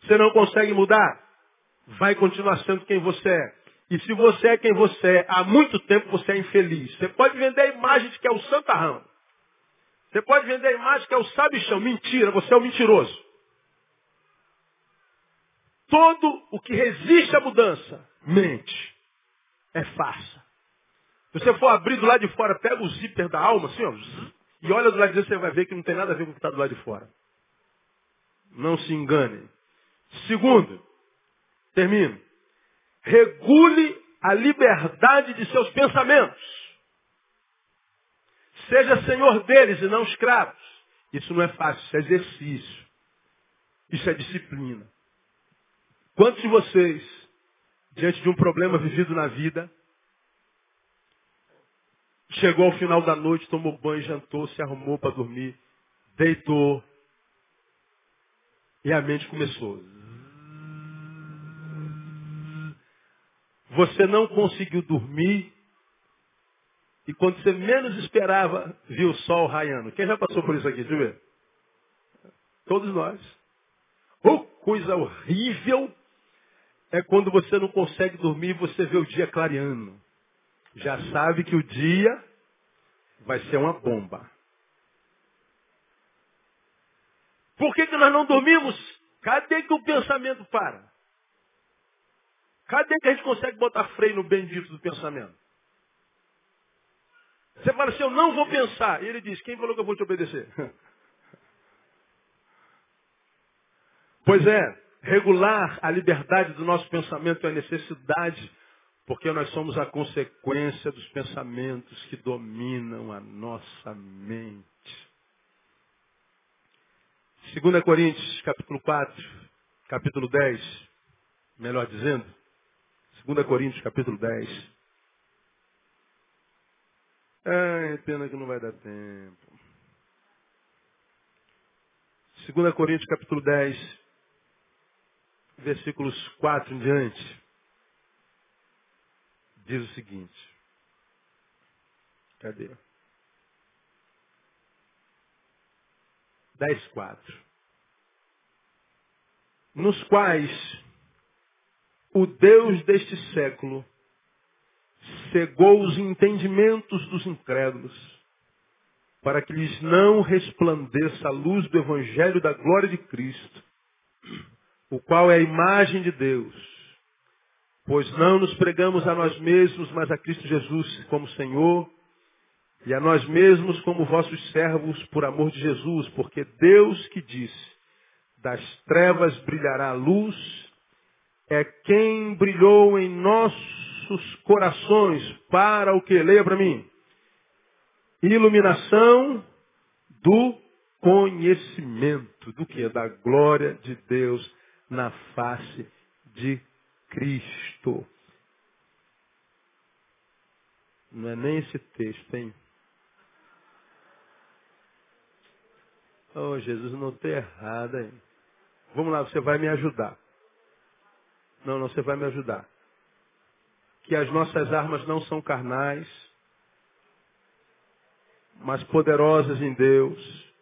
Você não consegue mudar? Vai continuar sendo quem você é. E se você é quem você é, há muito tempo você é infeliz. Você pode vender a imagem de que é o santarrão. Você pode vender a imagem que é o sabichão. Mentira, você é o mentiroso. Todo o que resiste à mudança, mente. É farsa. Se você for abrir do lado de fora, pega o zíper da alma, assim, ó, e olha do lado de dentro, você vai ver que não tem nada a ver com o que está do lado de fora. Não se engane. Segundo, termino regule a liberdade de seus pensamentos. Seja senhor deles e não escravos. Isso não é fácil, isso é exercício. Isso é disciplina. Quantos de vocês, diante de um problema vivido na vida, chegou ao final da noite, tomou banho, jantou, se arrumou para dormir, deitou, e a mente começou. Você não conseguiu dormir. E quando você menos esperava, viu o sol raiando. Quem já passou por isso aqui? Deixa eu ver. Todos nós. Oh, coisa horrível é quando você não consegue dormir e você vê o dia clareando. Já sabe que o dia vai ser uma bomba. Por que, que nós não dormimos? Cadê que o pensamento para? Cadê que a gente consegue botar freio no bendito do pensamento? Você fala assim, eu não vou pensar. E ele diz, quem falou que eu vou te obedecer? pois é, regular a liberdade do nosso pensamento é necessidade, porque nós somos a consequência dos pensamentos que dominam a nossa mente. 2 Coríntios, capítulo 4, capítulo 10, melhor dizendo, 2 Coríntios, capítulo 10. Ai, pena que não vai dar tempo. 2 Coríntios, capítulo 10, versículos 4 em diante. Diz o seguinte. Cadê? 10, 4. Nos quais o Deus deste século cegou os entendimentos dos incrédulos, para que lhes não resplandeça a luz do Evangelho da glória de Cristo, o qual é a imagem de Deus. Pois não nos pregamos a nós mesmos, mas a Cristo Jesus como Senhor, e a nós mesmos como vossos servos por amor de Jesus, porque Deus que disse, das trevas brilhará a luz, é quem brilhou em nossos corações para o que? Leia para mim. Iluminação do conhecimento do que? Da glória de Deus na face de Cristo. Não é nem esse texto, hein? Oh, Jesus, não tem errado, hein? Vamos lá, você vai me ajudar. Não, não, você vai me ajudar. Que as nossas armas não são carnais, mas poderosas em Deus.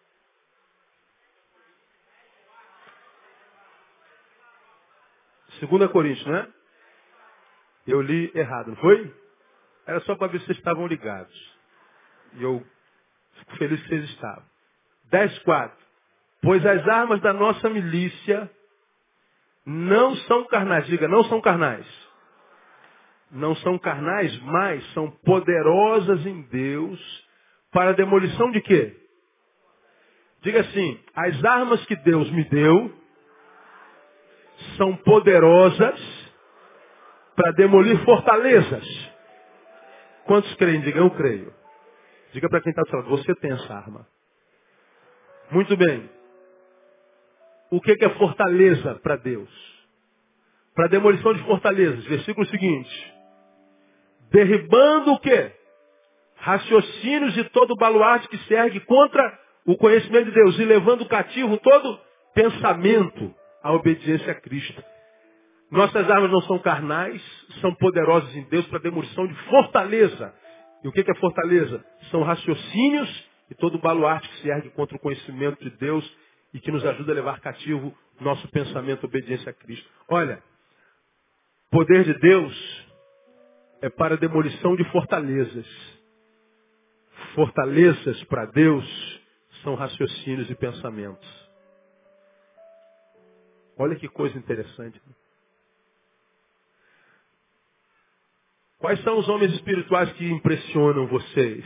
Segunda Coríntios, né? Eu li errado, não foi? Era só para ver se vocês estavam ligados. E eu fico feliz que vocês estavam. 10.4. Pois as armas da nossa milícia não são carnais. Diga, não são carnais. Não são carnais, mas são poderosas em Deus para a demolição de quê? Diga assim, as armas que Deus me deu são poderosas para demolir fortalezas. Quantos creem? Diga, eu creio. Diga para quem está falando, você tem essa arma. Muito bem. O que é fortaleza para Deus? Para demolição de fortalezas. Versículo seguinte. Derribando o quê? Raciocínios de todo baluarte que se ergue contra o conhecimento de Deus e levando cativo todo pensamento à obediência a Cristo. Nossas armas não são carnais, são poderosas em Deus para demolição de fortaleza. E o que é fortaleza? São raciocínios e todo baluarte que se ergue contra o conhecimento de Deus e que nos ajuda a levar cativo nosso pensamento, obediência a Cristo. Olha, poder de Deus é para a demolição de fortalezas. Fortalezas para Deus são raciocínios e pensamentos. Olha que coisa interessante. Quais são os homens espirituais que impressionam vocês?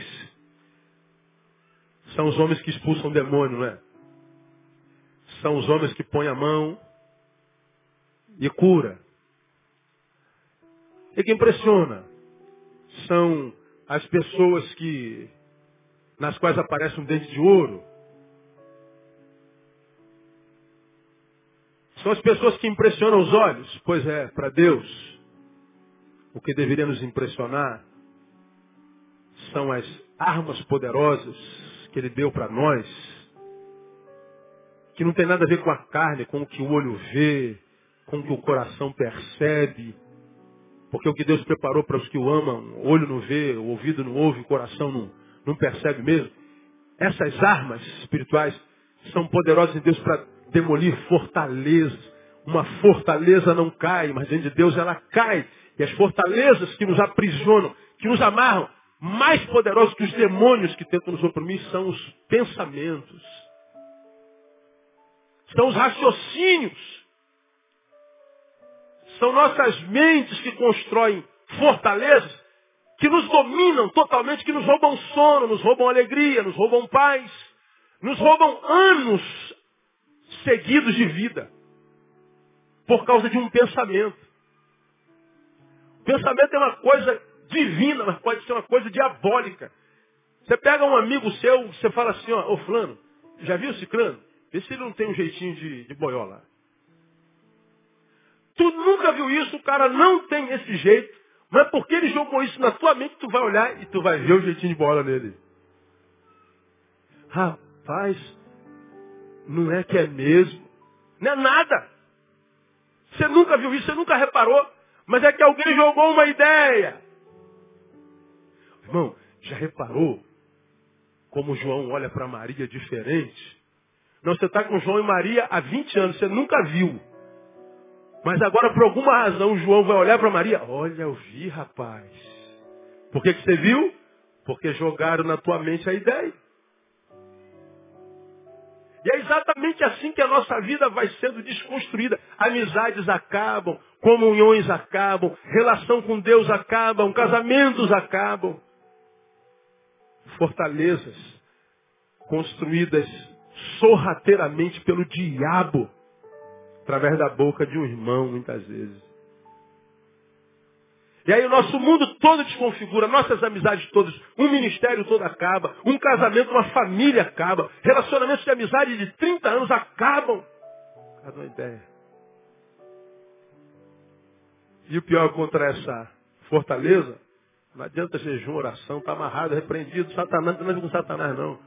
São os homens que expulsam demônio, não é? São os homens que põem a mão e cura. E que impressiona são as pessoas que nas quais aparece um dente de ouro. São as pessoas que impressionam os olhos. Pois é, para Deus, o que deveria nos impressionar são as armas poderosas que ele deu para nós, que não tem nada a ver com a carne, com o que o olho vê, com o que o coração percebe, porque o que Deus preparou para os que o amam, o olho não vê, o ouvido não ouve, o coração não, não percebe mesmo. Essas armas espirituais são poderosas em Deus para demolir fortalezas. Uma fortaleza não cai, mas dentro de Deus ela cai. E as fortalezas que nos aprisionam, que nos amarram, mais poderosos que os demônios que tentam nos oprimir são os pensamentos. São os raciocínios. São nossas mentes que constroem fortalezas que nos dominam totalmente, que nos roubam sono, nos roubam alegria, nos roubam paz, nos roubam anos seguidos de vida. Por causa de um pensamento. Pensamento é uma coisa divina, mas pode ser uma coisa diabólica. Você pega um amigo seu, você fala assim, ó, ô fulano, já viu ciclano? Vê se ele não tem um jeitinho de, de boiola. Tu nunca viu isso, o cara não tem esse jeito, mas porque ele jogou isso na tua mente, tu vai olhar e tu vai ver o jeitinho de bola nele. Rapaz, não é que é mesmo. Não é nada. Você nunca viu isso, você nunca reparou. Mas é que alguém jogou uma ideia. Irmão, já reparou como João olha para Maria diferente? Não, você está com João e Maria há 20 anos, você nunca viu. Mas agora, por alguma razão, João vai olhar para Maria. Olha, eu vi, rapaz. Por que, que você viu? Porque jogaram na tua mente a ideia. E é exatamente assim que a nossa vida vai sendo desconstruída. Amizades acabam, comunhões acabam, relação com Deus acabam, casamentos acabam fortalezas construídas sorrateiramente pelo diabo, através da boca de um irmão, muitas vezes. E aí o nosso mundo todo desconfigura, nossas amizades todas, um ministério todo acaba, um casamento, uma família acaba, relacionamentos de amizade de 30 anos acabam. Cada uma ideia. E o pior contra essa fortaleza, não adianta jejum, oração, está amarrado, repreendido, Satanás, não ver com Satanás não.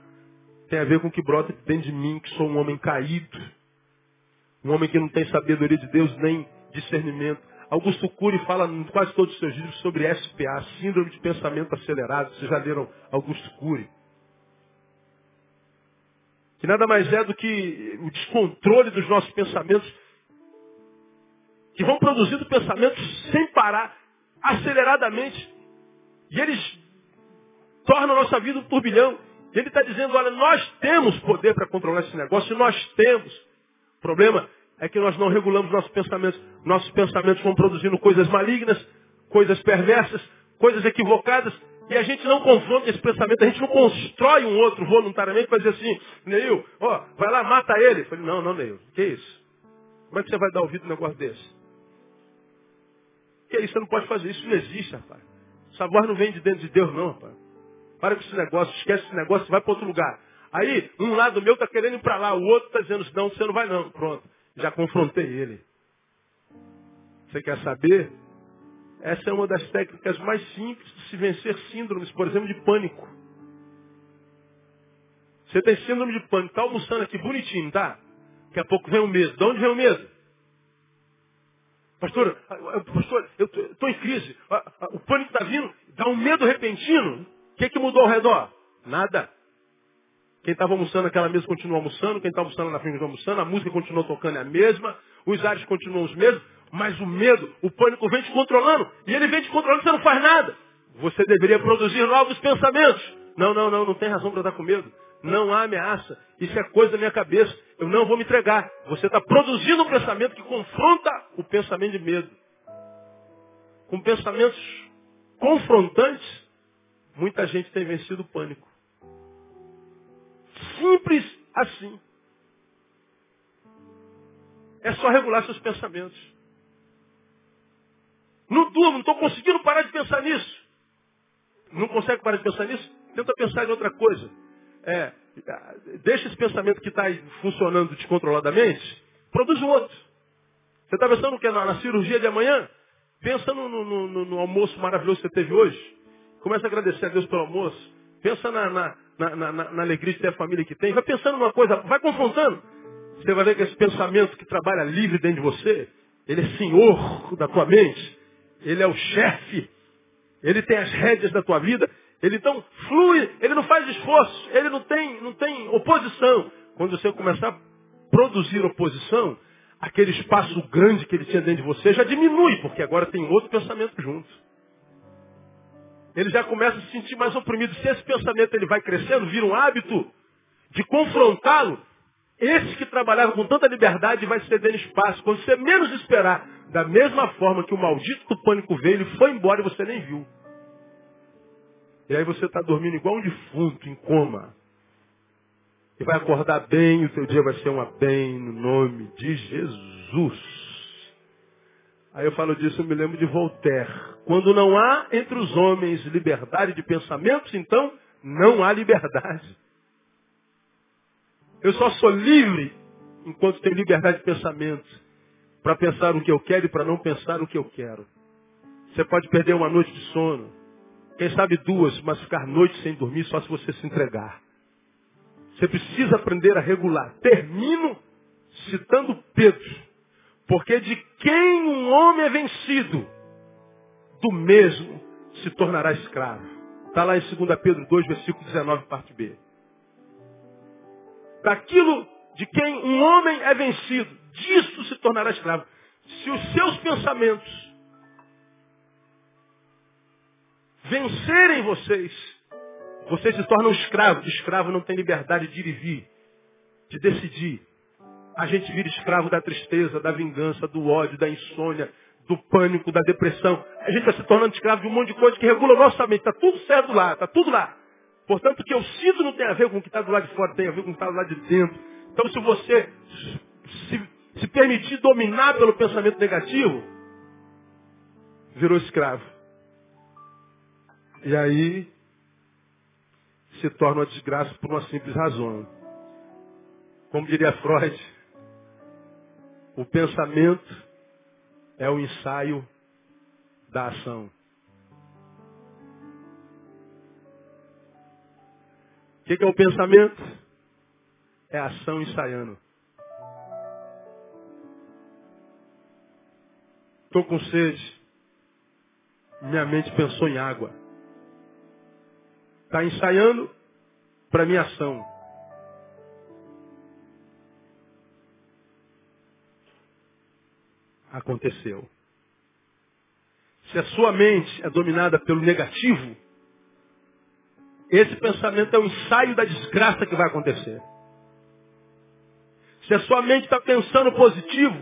Tem a ver com o que brota dentro de mim, que sou um homem caído. Um homem que não tem sabedoria de Deus nem discernimento. Augusto Cury fala em quase todos os seus livros sobre SPA, Síndrome de Pensamento Acelerado. Vocês já leram Augusto Cury? Que nada mais é do que o descontrole dos nossos pensamentos, que vão produzindo pensamentos sem parar, aceleradamente. E eles tornam a nossa vida um turbilhão. Ele está dizendo, olha, nós temos poder para controlar esse negócio, nós temos. O problema é que nós não regulamos nossos pensamentos. Nossos pensamentos vão produzindo coisas malignas, coisas perversas, coisas equivocadas, e a gente não confronta esse pensamento, a gente não constrói um outro voluntariamente para dizer assim, Neil, ó, vai lá, mata ele. Falei, não, não, Neil, que isso? Como é que você vai dar ouvido um negócio desse? Que isso? Você não pode fazer isso, não existe, rapaz. Essa voz não vem de dentro de Deus, não, rapaz. Para com esse negócio, esquece esse negócio, vai para outro lugar. Aí, um lado meu está querendo ir para lá, o outro está dizendo, não, você não vai não. Pronto, já confrontei ele. Você quer saber? Essa é uma das técnicas mais simples de se vencer síndromes, por exemplo, de pânico. Você tem síndrome de pânico, está almoçando aqui bonitinho, tá? Daqui a pouco vem o medo. De onde vem o medo? Pastor, pastor, eu estou em crise. O pânico está vindo, dá um medo repentino. O que, que mudou ao redor? Nada. Quem estava almoçando naquela mesa continua almoçando, quem está almoçando na frente continua almoçando, a música continua tocando é a mesma, os ares continuam os mesmos, mas o medo, o pânico vem te controlando. E ele vem te controlando, você não faz nada. Você deveria produzir novos pensamentos. Não, não, não, não tem razão para estar com medo. Não há ameaça. Isso é coisa da minha cabeça. Eu não vou me entregar. Você está produzindo um pensamento que confronta o pensamento de medo. Com pensamentos confrontantes, muita gente tem vencido o pânico. Simples assim. É só regular seus pensamentos. Não durmo, não estou conseguindo parar de pensar nisso. Não consegue parar de pensar nisso? Tenta pensar em outra coisa. É, deixa esse pensamento que está funcionando descontroladamente, produz um outro. Você está pensando o que? Na, na, cirurgia de amanhã? Pensa no, no, no, no, almoço maravilhoso que você teve hoje. Começa a agradecer a Deus pelo almoço. Pensa na, na, na alegria de ter a família que tem. Vai pensando numa coisa, vai confrontando. Você vai ver que esse pensamento que trabalha livre dentro de você, ele é senhor da tua mente. Ele é o chefe. Ele tem as rédeas da tua vida. Ele então flui, ele não faz esforço, ele não tem, não tem oposição. Quando você começar a produzir oposição, aquele espaço grande que ele tinha dentro de você já diminui, porque agora tem outro pensamento junto. Ele já começa a se sentir mais oprimido. Se esse pensamento ele vai crescendo, vira um hábito de confrontá-lo, esse que trabalhava com tanta liberdade vai cedendo espaço. Quando você menos esperar, da mesma forma que o maldito do pânico veio, ele foi embora e você nem viu. E aí você está dormindo igual um defunto, em coma. E vai acordar bem, o teu dia vai ser uma bem no nome de Jesus. Aí eu falo disso, eu me lembro de Voltaire. Quando não há entre os homens liberdade de pensamentos, então não há liberdade. Eu só sou livre enquanto tenho liberdade de pensamento para pensar o que eu quero e para não pensar o que eu quero. Você pode perder uma noite de sono, quem sabe duas, mas ficar noite sem dormir só se você se entregar. Você precisa aprender a regular. Termino citando Pedro. Porque de quem um homem é vencido, do mesmo se tornará escravo. Está lá em 2 Pedro 2, versículo 19, parte B. Daquilo de quem um homem é vencido, disso se tornará escravo. Se os seus pensamentos vencerem vocês, vocês se tornam escravos. Escravo não tem liberdade de ir e vir, de decidir. A gente vira escravo da tristeza, da vingança, do ódio, da insônia, do pânico, da depressão. A gente está se tornando escravo de um monte de coisa que regula o nossa mente. Está tudo certo lá, está tudo lá. Portanto, o que eu sinto não tem a ver com o que está do lado de fora, tem a ver com o que está do lado de dentro. Então, se você se, se permitir dominar pelo pensamento negativo, virou escravo. E aí se torna uma desgraça por uma simples razão. Como diria Freud, o pensamento é o ensaio da ação. O que, é o pensamento? É a ação ensaiando. Estou com sede. Minha mente pensou em água. Está ensaiando para minha ação. Aconteceu. Se a sua mente é dominada pelo negativo, esse pensamento é o ensaio da desgraça que vai acontecer. Se a sua mente está pensando positivo,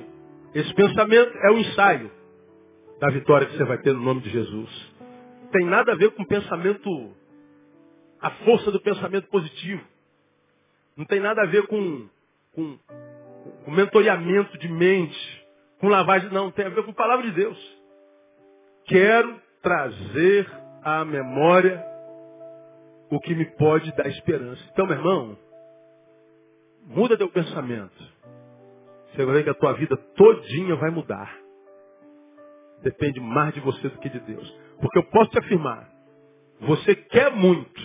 esse pensamento é o ensaio da vitória que você vai ter no nome de Jesus. Tem nada a ver com pensamento a força do pensamento positivo. Não tem nada a ver com, com, com mentoreamento de mente, com lavagem, não, tem a ver com a palavra de Deus. Quero trazer à memória o que me pode dar esperança. Então, meu irmão, muda teu pensamento. Você vai ver que a tua vida todinha vai mudar. Depende mais de você do que de Deus. Porque eu posso te afirmar, você quer muito,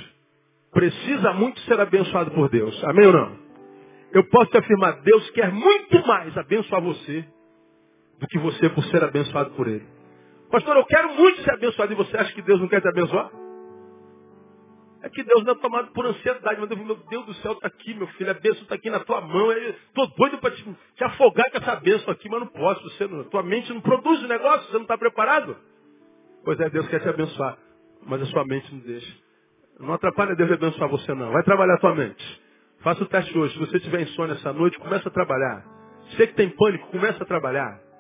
precisa muito ser abençoado por Deus. Amém ou não? Eu posso te afirmar, Deus quer muito mais abençoar você do que você por ser abençoado por Ele. Pastor, eu quero muito ser abençoado e você acha que Deus não quer te abençoar? É que Deus não é tomado por ansiedade, mas meu Deus do céu está aqui, meu filho, a bênção está aqui na tua mão. Estou doido para te, te, afogar com essa bênção aqui, mas não posso. Você não, tua mente não produz o negócio, você não está preparado. Pois é, Deus quer te abençoar, mas a sua mente não deixa. Não atrapalha Deus abençoar você não. Vai trabalhar a tua mente. Faça o teste hoje. Se você tiver insônia essa noite, começa a trabalhar. Você que tem pânico, começa a trabalhar.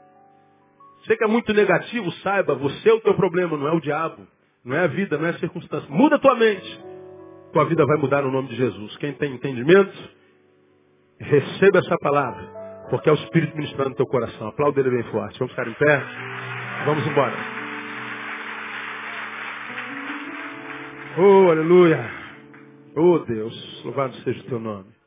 Você que é muito negativo, saiba, você é o teu problema, não é o diabo. Não é a vida, não é a circunstância. Muda a tua mente. Tua vida vai mudar no nome de Jesus. Quem tem entendimento, receba essa palavra. Porque é o Espírito ministrando no teu coração. Aplauda ele bem forte. Vamos ficar em pé. Vamos embora. Oh, aleluia. Oh, Deus, louvado seja o teu nome.